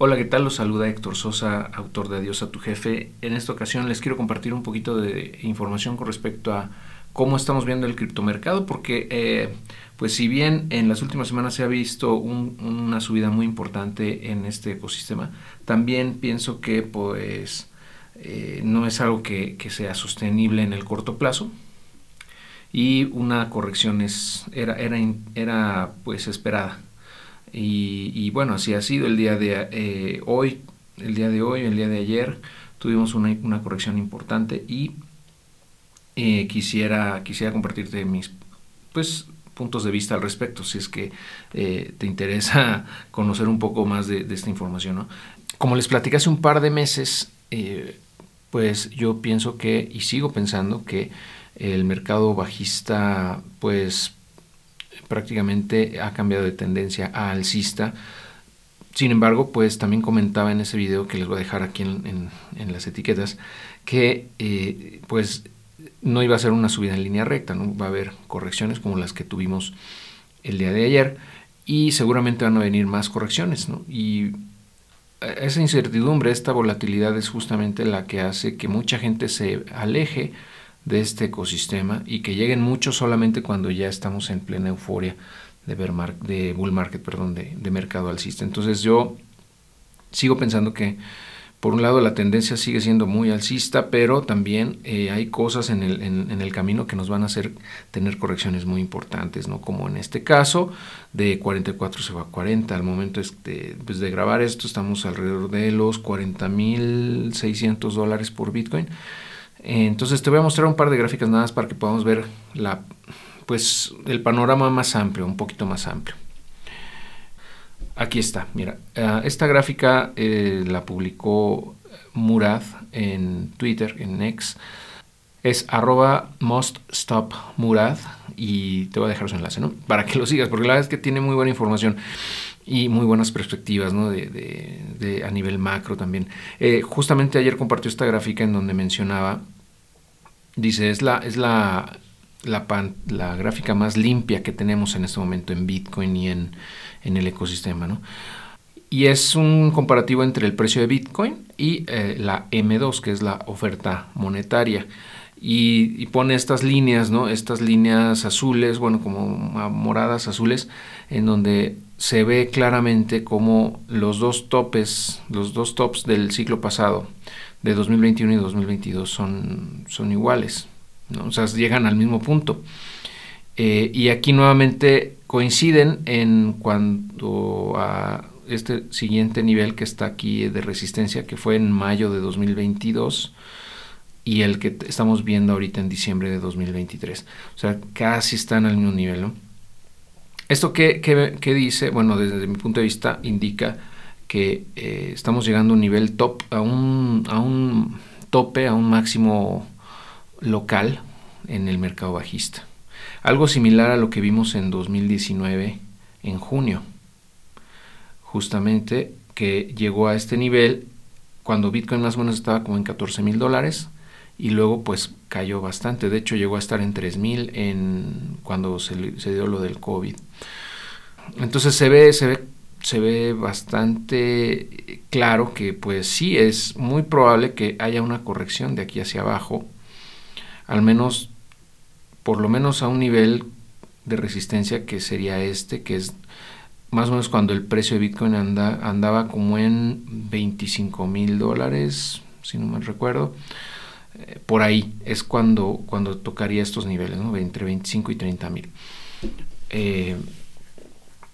Hola, ¿qué tal? Los saluda Héctor Sosa, autor de Adiós a tu jefe. En esta ocasión les quiero compartir un poquito de información con respecto a cómo estamos viendo el criptomercado, porque eh, pues si bien en las últimas semanas se ha visto una subida muy importante en este ecosistema, también pienso que pues eh, no es algo que, sea sostenible en el corto plazo y una corrección es, era, era, era pues esperada. Y, bueno, así ha sido el día de eh, hoy, el día de hoy, el día de ayer, tuvimos una, una corrección importante y eh, quisiera, quisiera compartirte mis pues, puntos de vista al respecto, si es que eh, te interesa conocer un poco más de, esta información. Como les platicé hace un par de meses, pues yo pienso que, y sigo pensando que el mercado bajista, pues prácticamente ha cambiado de tendencia a alcista. Sin embargo, pues también comentaba en ese video que les voy a dejar aquí en, las etiquetas que eh, pues no iba a ser una subida en línea recta, ¿no? va a haber correcciones como las que tuvimos el día de ayer y seguramente van a venir más correcciones. ¿no? Y esa incertidumbre, esta volatilidad es justamente la que hace que mucha gente se aleje de este ecosistema y que lleguen muchos solamente cuando ya estamos en plena euforia de, bull market, perdón, de, de mercado alcista. Entonces yo sigo pensando que por un lado la tendencia sigue siendo muy alcista, pero también eh, hay cosas en el, en, el, camino que nos van a hacer tener correcciones muy importantes, ¿no? Como en este caso, de 44 se va a 40. Al momento este, pues de grabar esto estamos alrededor de los 40.600 dólares por Bitcoin. Entonces te voy a mostrar un par de gráficas nada más para que podamos ver la, pues, el panorama más amplio, un poquito más amplio. Aquí está, mira, eh, esta gráfica eh, la publicó Murad en Twitter, en X. Es arroba muststopmurad y te voy a dejar su enlace, ¿no? Para que lo sigas, porque la verdad es que tiene muy buena información y muy buenas perspectivas, ¿no? De, a nivel macro también. Eh, justamente ayer compartió esta gráfica en donde mencionaba Dice, es la, es la, la, gráfica más limpia que tenemos en este momento en Bitcoin y en, el ecosistema. ¿no? Y es un comparativo entre el precio de Bitcoin y eh, la M2, que es la oferta monetaria. Y, pone estas líneas, ¿no? Estas líneas azules, bueno, como moradas azules, en donde se ve claramente como los dos topes, los dos tops del ciclo pasado, de 2021 y 2022 son, son iguales, ¿no? o sea, llegan al mismo punto. Eh, y aquí nuevamente coinciden en cuanto a este siguiente nivel que está aquí de resistencia, que fue en mayo de 2022 y el que estamos viendo ahorita en diciembre de 2023. O sea, casi están al mismo nivel. ¿Esto qué, qué dice? Bueno, desde mi punto de vista indica que eh, estamos llegando a un nivel top, a un, a un tope, a un máximo local en el mercado bajista. Algo similar a lo que vimos en 2019 en junio. Justamente que llegó a este nivel cuando Bitcoin más o menos estaba como en 14 mil dólares y luego pues cayó bastante. De hecho llegó a estar en 3 mil cuando se, se dio lo del COVID. Entonces se ve, se ve se ve bastante claro que pues sí es muy probable que haya una corrección de aquí hacia abajo, al menos por lo menos a un nivel de resistencia que sería este, que es más o menos cuando el precio de Bitcoin anda, andaba como en 25 mil dólares, si no me recuerdo. Eh, por ahí es cuando, cuando tocaría estos niveles, ¿no? entre 25 y 30 mil. Eh,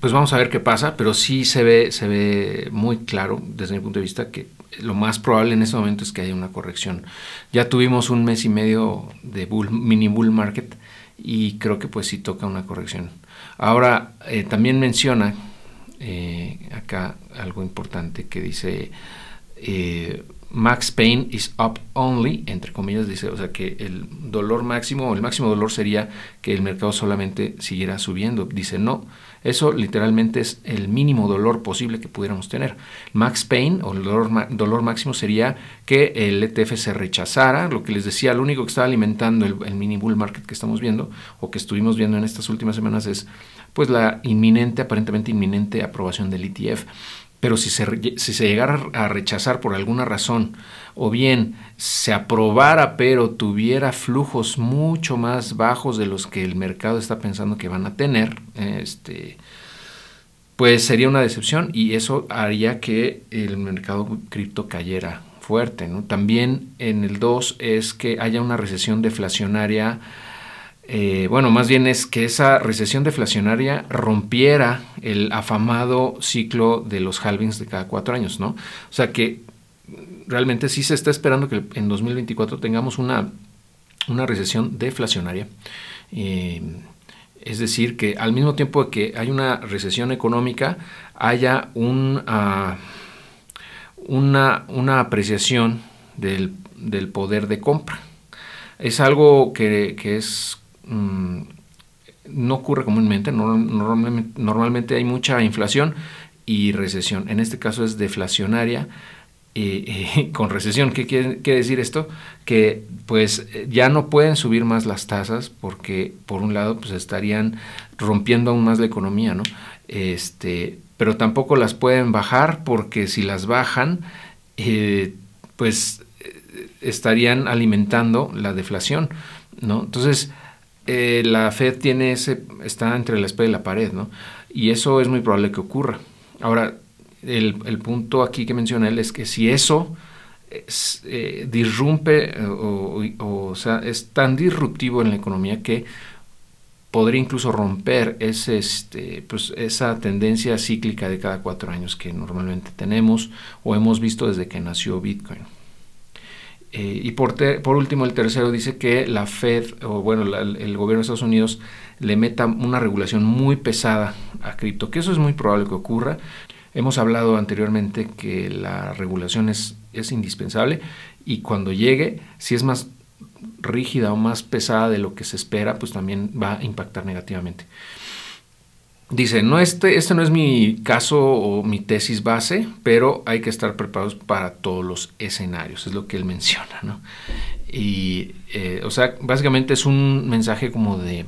pues vamos a ver qué pasa, pero sí se ve, se ve muy claro desde mi punto de vista que lo más probable en este momento es que haya una corrección. Ya tuvimos un mes y medio de mini bull market y creo que pues sí toca una corrección. Ahora eh, también menciona eh, acá algo importante que dice eh, max pain is up only, entre comillas, dice, o sea que el dolor máximo, o el máximo dolor sería que el mercado solamente siguiera subiendo. Dice, no, eso literalmente es el mínimo dolor posible que pudiéramos tener. Max pain o el dolor, máximo sería que el ETF se rechazara, lo que les decía, lo único que estaba alimentando el, el mini bull market que estamos viendo o que estuvimos viendo en estas últimas semanas es pues la inminente, aparentemente inminente aprobación del ETF pero si se, si se llegara a rechazar por alguna razón, o bien se aprobara pero tuviera flujos mucho más bajos de los que el mercado está pensando que van a tener, este, pues sería una decepción y eso haría que el mercado cripto cayera fuerte. ¿no? También en el 2 es que haya una recesión deflacionaria eh, bueno, más bien es que esa recesión deflacionaria rompiera el afamado ciclo de los halvings de cada cuatro años, ¿no? O sea que realmente sí se está esperando que en 2024 tengamos una, una recesión deflacionaria. Eh, es decir, que al mismo tiempo que hay una recesión económica, haya un, ah, una, una, apreciación del, del, poder de compra. Es algo que, que es Mm, no ocurre comúnmente. Normalmente, normalmente, hay mucha inflación y recesión. En este caso es deflacionaria. con recesión, ¿qué quiere, decir esto? Que pues ya no pueden subir más las tasas porque por un lado pues estarían rompiendo aún más la economía, ¿no? Este, pero tampoco las pueden bajar porque si las bajan, eh, pues estarían alimentando la deflación, ¿no? Entonces, eh, la Fed tiene ese, está entre la espada y la pared, ¿no? Y eso es muy probable que ocurra. Ahora, el, punto aquí que menciona él es que si eso eh, disrumpe eh, o, sea, es tan disruptivo en la economía que podría incluso romper ese, este, pues, esa tendencia cíclica de cada cuatro años que normalmente tenemos o hemos visto desde que nació Bitcoin. Eh, y por, por, último, el tercero dice que la Fed, o bueno, el gobierno de Estados Unidos le meta una regulación muy pesada a cripto, que eso es muy probable que ocurra. Hemos hablado anteriormente que la regulación es, es indispensable y cuando llegue, si es más rígida o más pesada de lo que se espera, pues también va a impactar negativamente. Dice, no este, este no es mi caso o mi tesis base, pero hay que estar preparados para todos los escenarios, es lo que él menciona, ¿no? Y, eh, o sea, básicamente es un mensaje como de,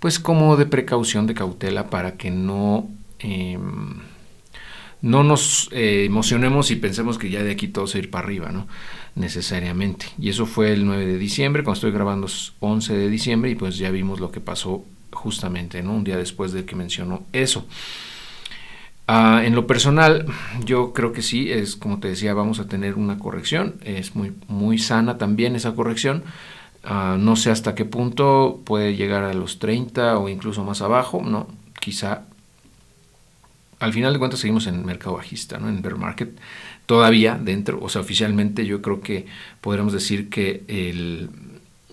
pues como de precaución, de cautela, para que no, em, no nos eh, emocionemos y pensemos que ya de aquí todo se ir para arriba, ¿no? Necesariamente. Y eso fue el 9 de diciembre, cuando estoy grabando es 11 de diciembre y pues ya vimos lo que pasó justamente, ¿no? Un día después de que mencionó eso. Ah, en lo personal, yo creo que sí, es como te decía, vamos a tener una corrección, es muy, muy sana también esa corrección. Ah, no sé hasta qué punto puede llegar a los 30 o incluso más abajo, ¿no? Quizá al final de cuentas seguimos en mercado bajista, ¿no? En bear market todavía dentro, o sea, oficialmente yo creo que podríamos decir que el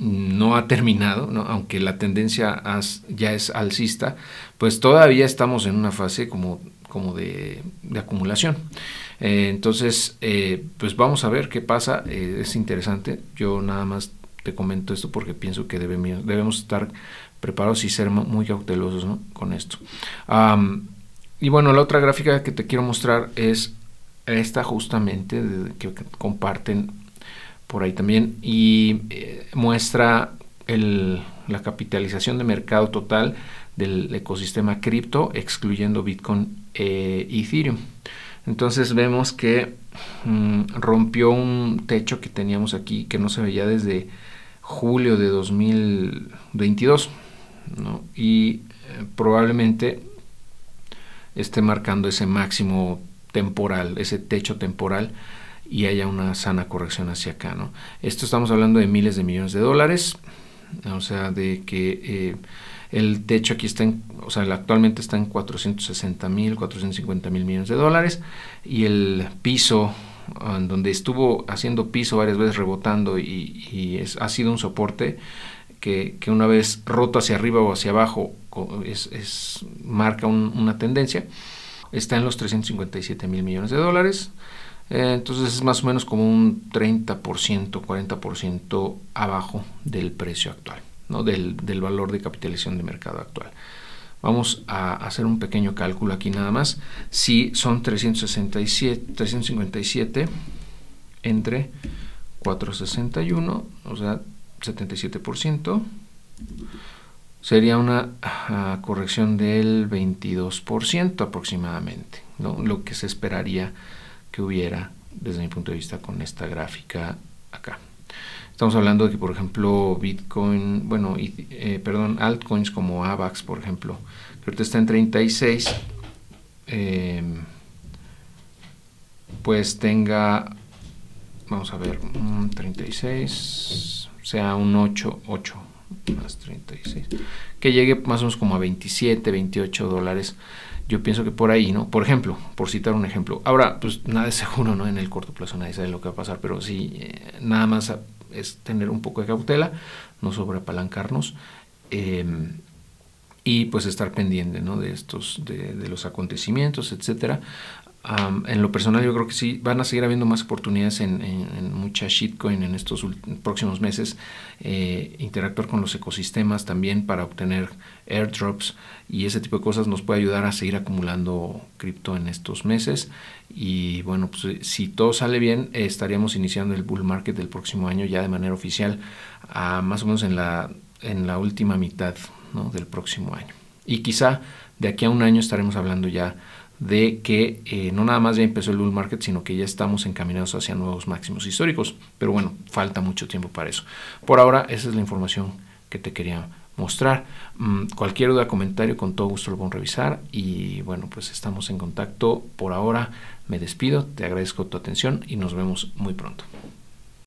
no ha terminado, aunque la tendencia ya es alcista, pues todavía estamos en una fase como, como de, acumulación. Eh, entonces, eh, pues vamos a ver qué pasa, eh, es interesante, yo nada más te comento esto porque pienso que debemos, debemos estar preparados y ser muy cautelosos con esto. y bueno, la otra gráfica que te quiero mostrar es esta justamente que comparten por ahí también, y eh, muestra la capitalización de mercado total del ecosistema cripto, excluyendo Bitcoin e Ethereum. Entonces vemos que mm, rompió un techo que teníamos aquí que no se veía desde julio de 2022 y eh, probablemente esté marcando ese máximo temporal, ese techo temporal y haya una sana corrección hacia acá. ¿no? Esto estamos hablando de miles de millones de dólares, o sea, de que eh, el techo aquí está en, o sea, actualmente está en 460 mil, 450 mil millones de dólares y el piso en donde estuvo haciendo piso varias veces rebotando y, es, ha sido un soporte que, una vez roto hacia arriba o hacia abajo es, marca una tendencia, está en los 357 mil millones de dólares. Eh, entonces es más o menos como un 30%, 40% abajo del precio actual, ¿no? del, valor de capitalización de mercado actual. Vamos a hacer un pequeño cálculo aquí nada más. Si son 367, 357 entre 461, o sea, 77%, sería una corrección del 22% aproximadamente, lo que se esperaría que hubiera desde mi punto de vista con esta gráfica acá. Estamos hablando de que, por ejemplo, Bitcoin, bueno, eh, perdón, altcoins como AVAX, por ejemplo, que ahorita está en 36, em, pues tenga, vamos a ver, 36, sea un 8, 8 más 36, que llegue más o menos como a 27, 28 dólares. Yo pienso que por ahí, ¿no? Por ejemplo, por citar un ejemplo. Ahora, pues nada es seguro, ¿no? En el corto plazo nadie sabe lo que va a pasar, pero sí, eh, nada más es tener un poco de cautela, no sobreapalancarnos. Eh, y pues estar pendiente ¿no? de estos de, de, los acontecimientos etcétera en lo personal yo creo que sí van a seguir habiendo más oportunidades en, mucha shitcoin en estos próximos meses eh, interactuar con los ecosistemas también para obtener airdrops y ese tipo de cosas nos puede ayudar a seguir acumulando cripto en estos meses. Y bueno pues si todo sale bien estaríamos iniciando el bull market del próximo año ya de manera oficial más o menos en la en la última mitad del próximo año. Y quizá de aquí a un año estaremos hablando ya de que eh, no nada más ya empezó el bull market, sino que ya estamos encaminados hacia nuevos máximos históricos. Pero bueno, falta mucho tiempo para eso. Por ahora, esa es la información que te quería mostrar. Mm, cualquier duda, comentario, con todo gusto lo a revisar. Y bueno, pues estamos en contacto. Por ahora me despido, te agradezco tu atención y nos vemos muy pronto.